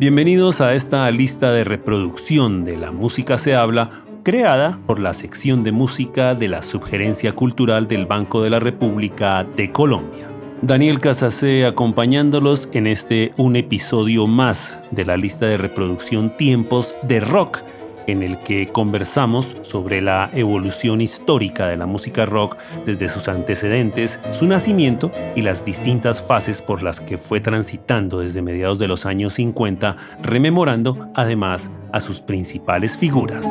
Bienvenidos a esta lista de reproducción de La Música se habla, creada por la sección de música de la Subgerencia Cultural del Banco de la República de Colombia. Daniel Casacé acompañándolos en este un episodio más de la lista de reproducción Tiempos de Rock en el que conversamos sobre la evolución histórica de la música rock desde sus antecedentes, su nacimiento y las distintas fases por las que fue transitando desde mediados de los años 50, rememorando además a sus principales figuras.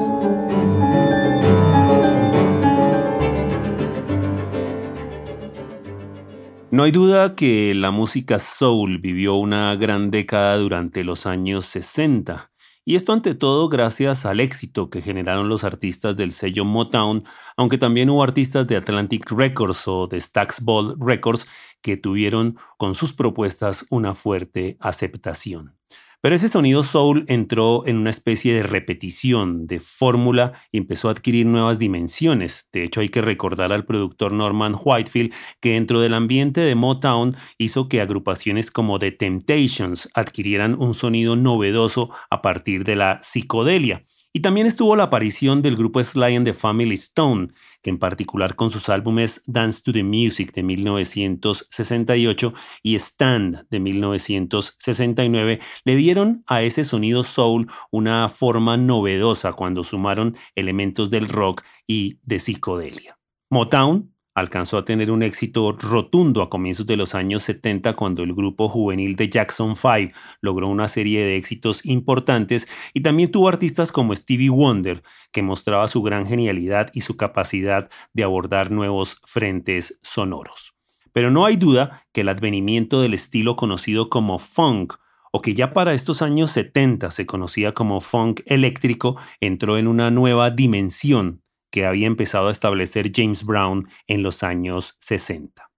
No hay duda que la música soul vivió una gran década durante los años 60 y esto ante todo gracias al éxito que generaron los artistas del sello Motown, aunque también hubo artistas de Atlantic Records o de Stax Ball Records que tuvieron con sus propuestas una fuerte aceptación. Pero ese sonido soul entró en una especie de repetición, de fórmula y empezó a adquirir nuevas dimensiones. De hecho, hay que recordar al productor Norman Whitefield que dentro del ambiente de Motown hizo que agrupaciones como The Temptations adquirieran un sonido novedoso a partir de la psicodelia. Y también estuvo la aparición del grupo Sly and the Family Stone, que en particular con sus álbumes Dance to the Music de 1968 y Stand de 1969 le dieron a ese sonido soul una forma novedosa cuando sumaron elementos del rock y de psicodelia. Motown alcanzó a tener un éxito rotundo a comienzos de los años 70 cuando el grupo juvenil de Jackson 5 logró una serie de éxitos importantes y también tuvo artistas como Stevie Wonder, que mostraba su gran genialidad y su capacidad de abordar nuevos frentes sonoros. Pero no hay duda que el advenimiento del estilo conocido como funk o que ya para estos años 70 se conocía como funk eléctrico, entró en una nueva dimensión que había empezado a establecer James Brown en los años 60.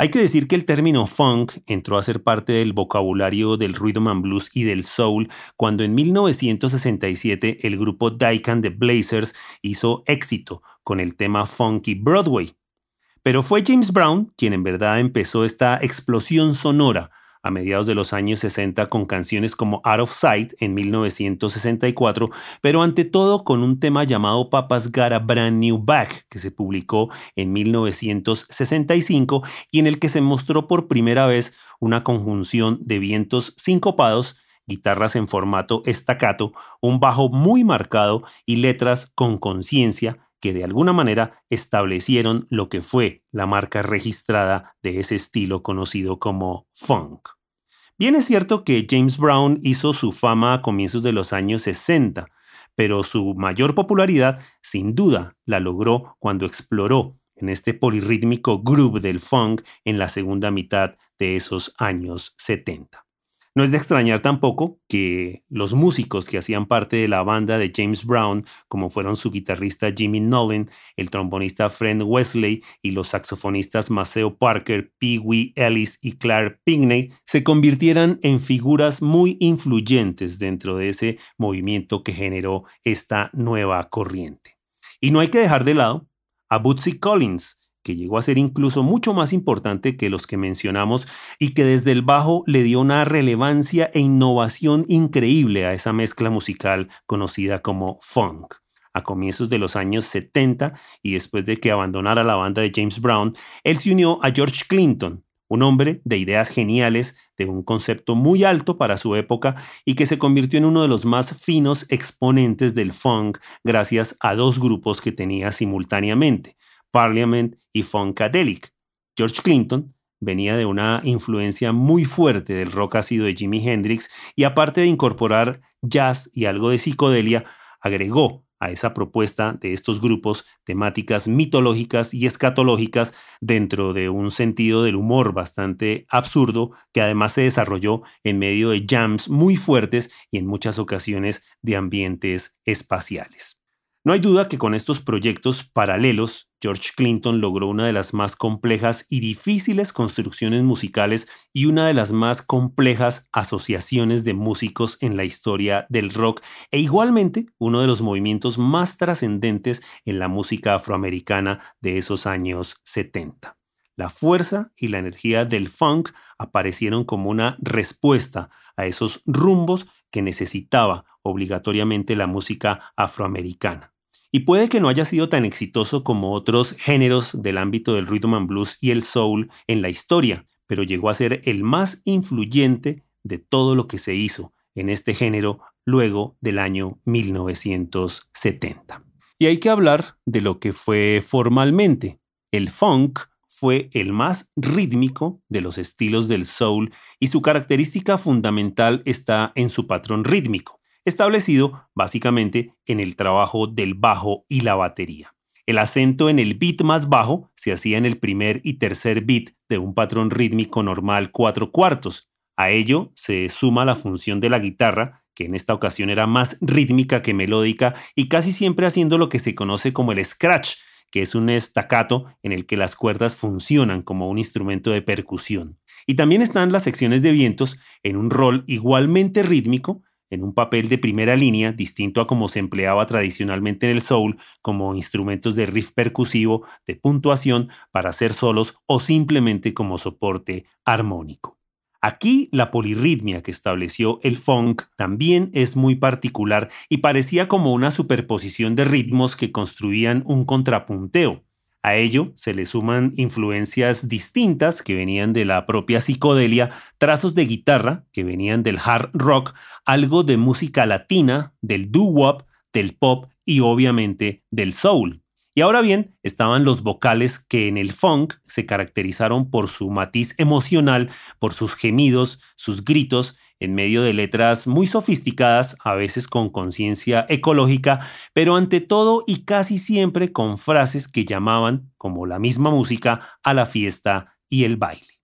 Hay que decir que el término funk entró a ser parte del vocabulario del rhythm and blues y del soul cuando en 1967 el grupo Dyke the Blazers hizo éxito con el tema Funky Broadway. Pero fue James Brown quien en verdad empezó esta explosión sonora a mediados de los años 60 con canciones como Out of Sight en 1964, pero ante todo con un tema llamado Papa's Got a Brand New Bag, que se publicó en 1965 y en el que se mostró por primera vez una conjunción de vientos sincopados guitarras en formato estacato, un bajo muy marcado y letras con conciencia que de alguna manera establecieron lo que fue la marca registrada de ese estilo conocido como funk. Bien es cierto que James Brown hizo su fama a comienzos de los años 60, pero su mayor popularidad sin duda la logró cuando exploró en este polirrítmico groove del funk en la segunda mitad de esos años 70. No es de extrañar tampoco que los músicos que hacían parte de la banda de James Brown, como fueron su guitarrista Jimmy Nolan, el trombonista Fred Wesley y los saxofonistas Maceo Parker, Pee Wee Ellis y Clark Pinkney, se convirtieran en figuras muy influyentes dentro de ese movimiento que generó esta nueva corriente. Y no hay que dejar de lado a Bootsy Collins, que llegó a ser incluso mucho más importante que los que mencionamos y que desde el bajo le dio una relevancia e innovación increíble a esa mezcla musical conocida como funk. A comienzos de los años 70 y después de que abandonara la banda de James Brown, él se unió a George Clinton, un hombre de ideas geniales, de un concepto muy alto para su época y que se convirtió en uno de los más finos exponentes del funk gracias a dos grupos que tenía simultáneamente, Parliament y Funkadelic. George Clinton venía de una influencia muy fuerte del rock ácido de Jimi Hendrix y aparte de incorporar jazz y algo de psicodelia, agregó a esa propuesta de estos grupos temáticas mitológicas y escatológicas dentro de un sentido del humor bastante absurdo que además se desarrolló en medio de jams muy fuertes y en muchas ocasiones de ambientes espaciales. No hay duda que con estos proyectos paralelos, George Clinton logró una de las más complejas y difíciles construcciones musicales y una de las más complejas asociaciones de músicos en la historia del rock e igualmente uno de los movimientos más trascendentes en la música afroamericana de esos años 70. La fuerza y la energía del funk aparecieron como una respuesta a esos rumbos que necesitaba obligatoriamente la música afroamericana. Y puede que no haya sido tan exitoso como otros géneros del ámbito del rhythm and blues y el soul en la historia, pero llegó a ser el más influyente de todo lo que se hizo en este género luego del año 1970. Y hay que hablar de lo que fue formalmente. El funk fue el más rítmico de los estilos del soul y su característica fundamental está en su patrón rítmico, establecido básicamente en el trabajo del bajo y la batería. El acento en el beat más bajo se hacía en el primer y tercer beat de un patrón rítmico normal cuatro cuartos. A ello se suma la función de la guitarra que en esta ocasión era más rítmica que melódica y casi siempre haciendo lo que se conoce como el scratch, que es un estacato en el que las cuerdas funcionan como un instrumento de percusión. Y también están las secciones de vientos en un rol igualmente rítmico, en un papel de primera línea, distinto a como se empleaba tradicionalmente en el soul, como instrumentos de riff percusivo, de puntuación, para hacer solos o simplemente como soporte armónico. Aquí la polirritmia que estableció el funk también es muy particular y parecía como una superposición de ritmos que construían un contrapunteo. A ello se le suman influencias distintas que venían de la propia psicodelia, trazos de guitarra que venían del hard rock, algo de música latina, del doo-wop, del pop y obviamente del soul. Y ahora bien, estaban los vocales que en el funk se caracterizaron por su matiz emocional, por sus gemidos, sus gritos, en medio de letras muy sofisticadas, a veces con conciencia ecológica, pero ante todo y casi siempre con frases que llamaban, como la misma música, a la fiesta y el baile.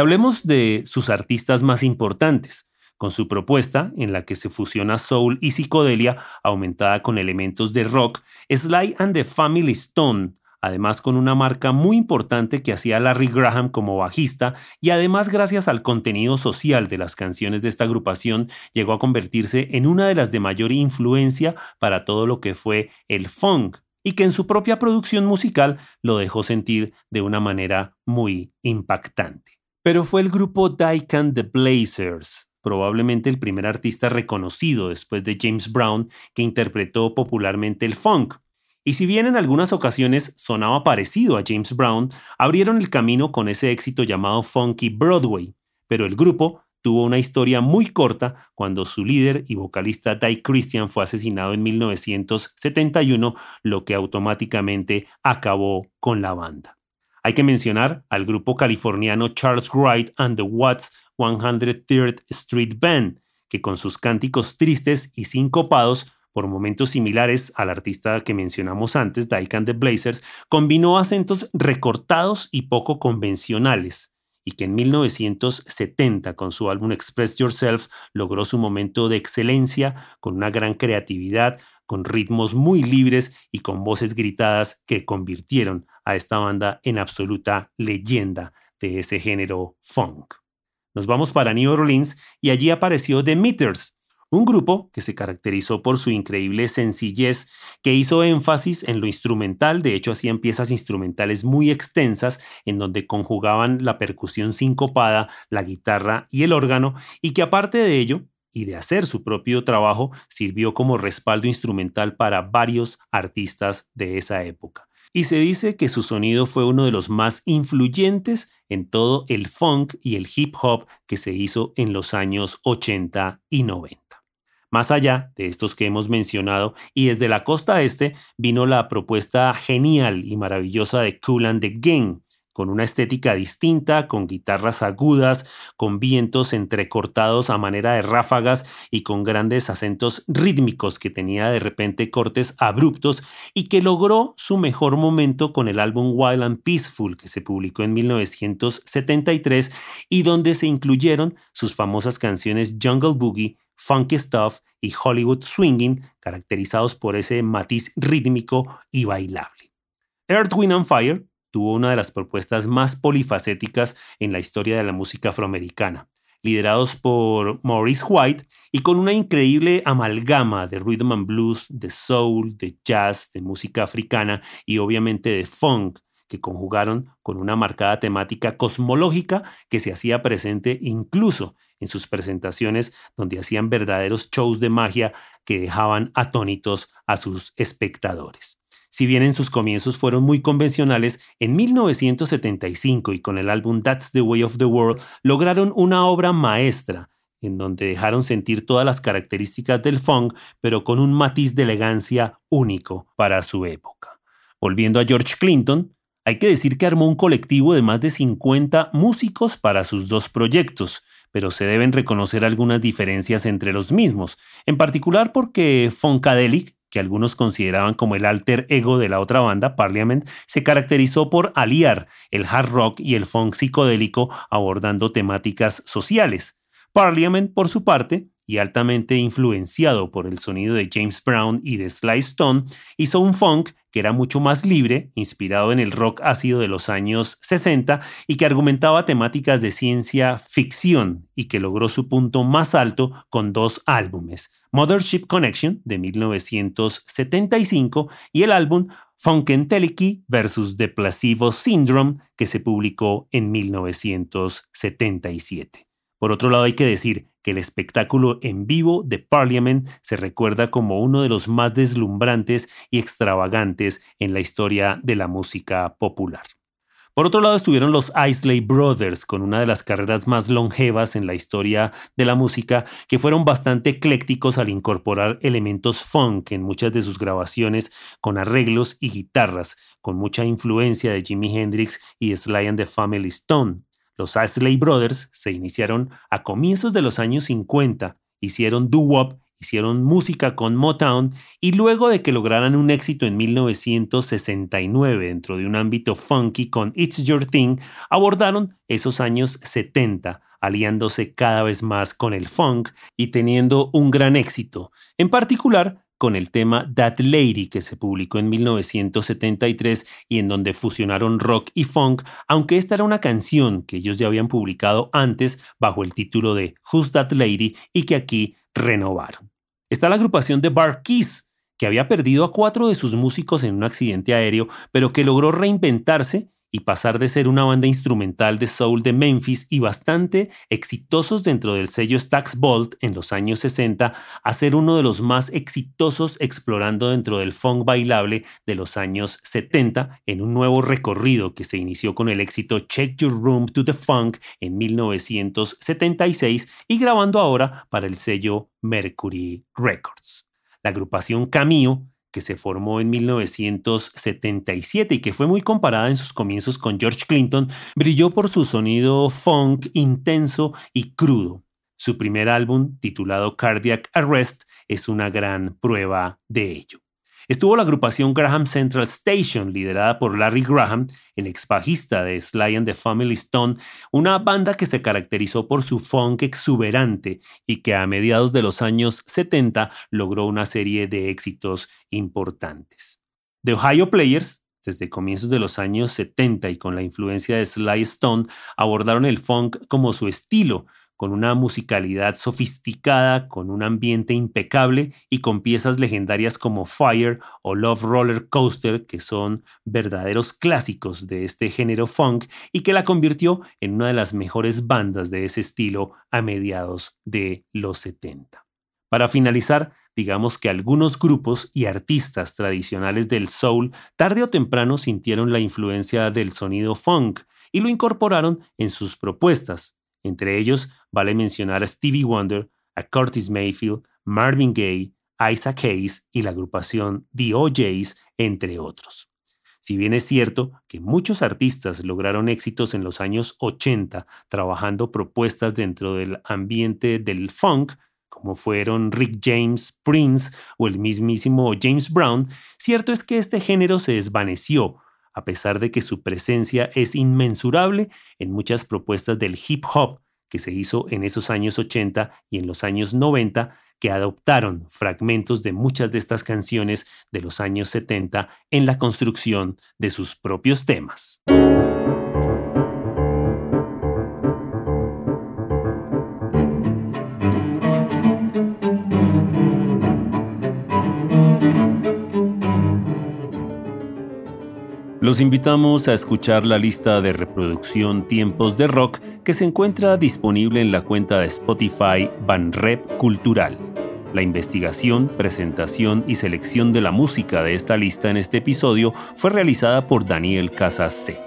Hablemos de sus artistas más importantes, con su propuesta en la que se fusiona soul y psicodelia aumentada con elementos de rock, Sly and the Family Stone, además con una marca muy importante que hacía Larry Graham como bajista y además gracias al contenido social de las canciones de esta agrupación llegó a convertirse en una de las de mayor influencia para todo lo que fue el funk y que en su propia producción musical lo dejó sentir de una manera muy impactante. Pero fue el grupo Daikan The Blazers, probablemente el primer artista reconocido después de James Brown que interpretó popularmente el funk. Y si bien en algunas ocasiones sonaba parecido a James Brown, abrieron el camino con ese éxito llamado Funky Broadway, pero el grupo tuvo una historia muy corta cuando su líder y vocalista Dai Christian fue asesinado en 1971, lo que automáticamente acabó con la banda. Hay que mencionar al grupo californiano Charles Wright and the Watts 103rd Street Band, que con sus cánticos tristes y sincopados, por momentos similares al artista que mencionamos antes, Dyke and the Blazers, combinó acentos recortados y poco convencionales, y que en 1970, con su álbum Express Yourself, logró su momento de excelencia con una gran creatividad, con ritmos muy libres y con voces gritadas que convirtieron a esta banda en absoluta leyenda de ese género funk. Nos vamos para New Orleans y allí apareció The Meters, un grupo que se caracterizó por su increíble sencillez, que hizo énfasis en lo instrumental, de hecho hacían piezas instrumentales muy extensas en donde conjugaban la percusión sincopada, la guitarra y el órgano, y que aparte de ello, y de hacer su propio trabajo, sirvió como respaldo instrumental para varios artistas de esa época. Y se dice que su sonido fue uno de los más influyentes en todo el funk y el hip hop que se hizo en los años 80 y 90. Más allá de estos que hemos mencionado, y desde la costa este vino la propuesta genial y maravillosa de Cool and the Gang, con una estética distinta, con guitarras agudas, con vientos entrecortados a manera de ráfagas y con grandes acentos rítmicos que tenía de repente cortes abruptos y que logró su mejor momento con el álbum Wild and Peaceful que se publicó en 1973 y donde se incluyeron sus famosas canciones Jungle Boogie, Funky Stuff y Hollywood Swinging, caracterizados por ese matiz rítmico y bailable. Earth, Wind and Fire tuvo una de las propuestas más polifacéticas en la historia de la música afroamericana. liderados por Maurice White y con una increíble amalgama de rhythm and blues, de soul, de jazz, de música africana y obviamente de funk que conjugaron con una marcada temática cosmológica que se hacía presente incluso en sus presentaciones donde hacían verdaderos shows de magia que dejaban atónitos a sus espectadores. Si bien en sus comienzos fueron muy convencionales, en 1975 y con el álbum That's the Way of the World lograron una obra maestra en donde dejaron sentir todas las características del funk, pero con un matiz de elegancia único para su época. Volviendo a George Clinton, hay que decir que armó un colectivo de más de 50 músicos para sus dos proyectos, pero se deben reconocer algunas diferencias entre los mismos, en particular porque Funkadelic, que algunos consideraban como el alter ego de la otra banda, Parliament, se caracterizó por aliar el hard rock y el funk psicodélico abordando temáticas sociales. Parliament, por su parte, y altamente influenciado por el sonido de James Brown y de Sly Stone, hizo un funk que era mucho más libre, inspirado en el rock ácido de los años 60 y que argumentaba temáticas de ciencia ficción y que logró su punto más alto con dos álbumes, Mothership Connection de 1975 y el álbum Funkenteleki vs. The Placebo Syndrome que se publicó en 1977. Por otro lado, hay que decir que el espectáculo en vivo de Parliament se recuerda como uno de los más deslumbrantes y extravagantes en la historia de la música popular. Por otro lado estuvieron los Isley Brothers, con una de las carreras más longevas en la historia de la música, que fueron bastante eclécticos al incorporar elementos funk en muchas de sus grabaciones, con arreglos y guitarras, con mucha influencia de Jimi Hendrix y Sly and the Family Stone. Los Astley Brothers se iniciaron a comienzos de los años 50, hicieron doo-wop, hicieron música con Motown y luego de que lograran un éxito en 1969 dentro de un ámbito funky con It's Your Thing, abordaron esos años 70 aliándose cada vez más con el funk y teniendo un gran éxito, en particular con el tema That Lady que se publicó en 1973 y en donde fusionaron rock y funk, aunque esta era una canción que ellos ya habían publicado antes bajo el título de Who's That Lady y que aquí renovaron. Está la agrupación de Bar Keys, que había perdido a cuatro de sus músicos en un accidente aéreo, pero que logró reinventarse y pasar de ser una banda instrumental de soul de Memphis y bastante exitosos dentro del sello Stax Bolt en los años 60 a ser uno de los más exitosos explorando dentro del funk bailable de los años 70 en un nuevo recorrido que se inició con el éxito Check Your Room to the Funk en 1976 y grabando ahora para el sello Mercury Records. La agrupación Cameo que se formó en 1977 y que fue muy comparada en sus comienzos con George Clinton, brilló por su sonido funk intenso y crudo. Su primer álbum, titulado Cardiac Arrest, es una gran prueba de ello. Estuvo la agrupación Graham Central Station, liderada por Larry Graham, el ex bajista de Sly and the Family Stone, una banda que se caracterizó por su funk exuberante y que a mediados de los años 70 logró una serie de éxitos importantes. The Ohio Players, desde comienzos de los años 70 y con la influencia de Sly Stone, abordaron el funk como su estilo, con una musicalidad sofisticada, con un ambiente impecable y con piezas legendarias como Fire o Love Roller Coaster, que son verdaderos clásicos de este género funk y que la convirtió en una de las mejores bandas de ese estilo a mediados de los 70. Para finalizar, digamos que algunos grupos y artistas tradicionales del soul tarde o temprano sintieron la influencia del sonido funk y lo incorporaron en sus propuestas, entre ellos, vale mencionar a Stevie Wonder, a Curtis Mayfield, Marvin Gaye, Isaac Hayes y la agrupación The OJs, entre otros. Si bien es cierto que muchos artistas lograron éxitos en los años 80 trabajando propuestas dentro del ambiente del funk, como fueron Rick James, Prince o el mismísimo James Brown, cierto es que este género se desvaneció a pesar de que su presencia es inmensurable en muchas propuestas del hip hop que se hizo en esos años 80 y en los años 90, que adoptaron fragmentos de muchas de estas canciones de los años 70 en la construcción de sus propios temas. Los invitamos a escuchar la lista de reproducción Tiempos de Rock que se encuentra disponible en la cuenta de Spotify Banrep Cultural. La investigación, presentación y selección de la música de esta lista en este episodio fue realizada por Daniel Casas C.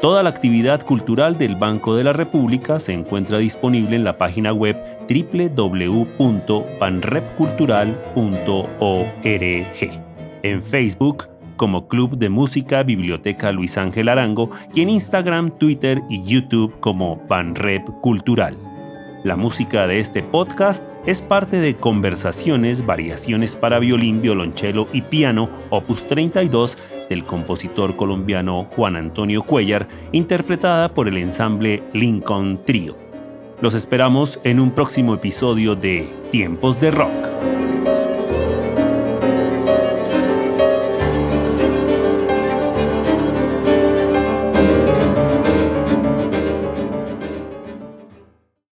Toda la actividad cultural del Banco de la República se encuentra disponible en la página web www.banrepcultural.org. En Facebook, como Club de Música Biblioteca Luis Ángel Arango y en Instagram, Twitter y YouTube como Banrep Cultural. La música de este podcast es parte de Conversaciones, Variaciones para violín, violonchelo y piano, opus 32, del compositor colombiano Juan Antonio Cuellar, interpretada por el ensamble Lincoln Trio. Los esperamos en un próximo episodio de Tiempos de Rock.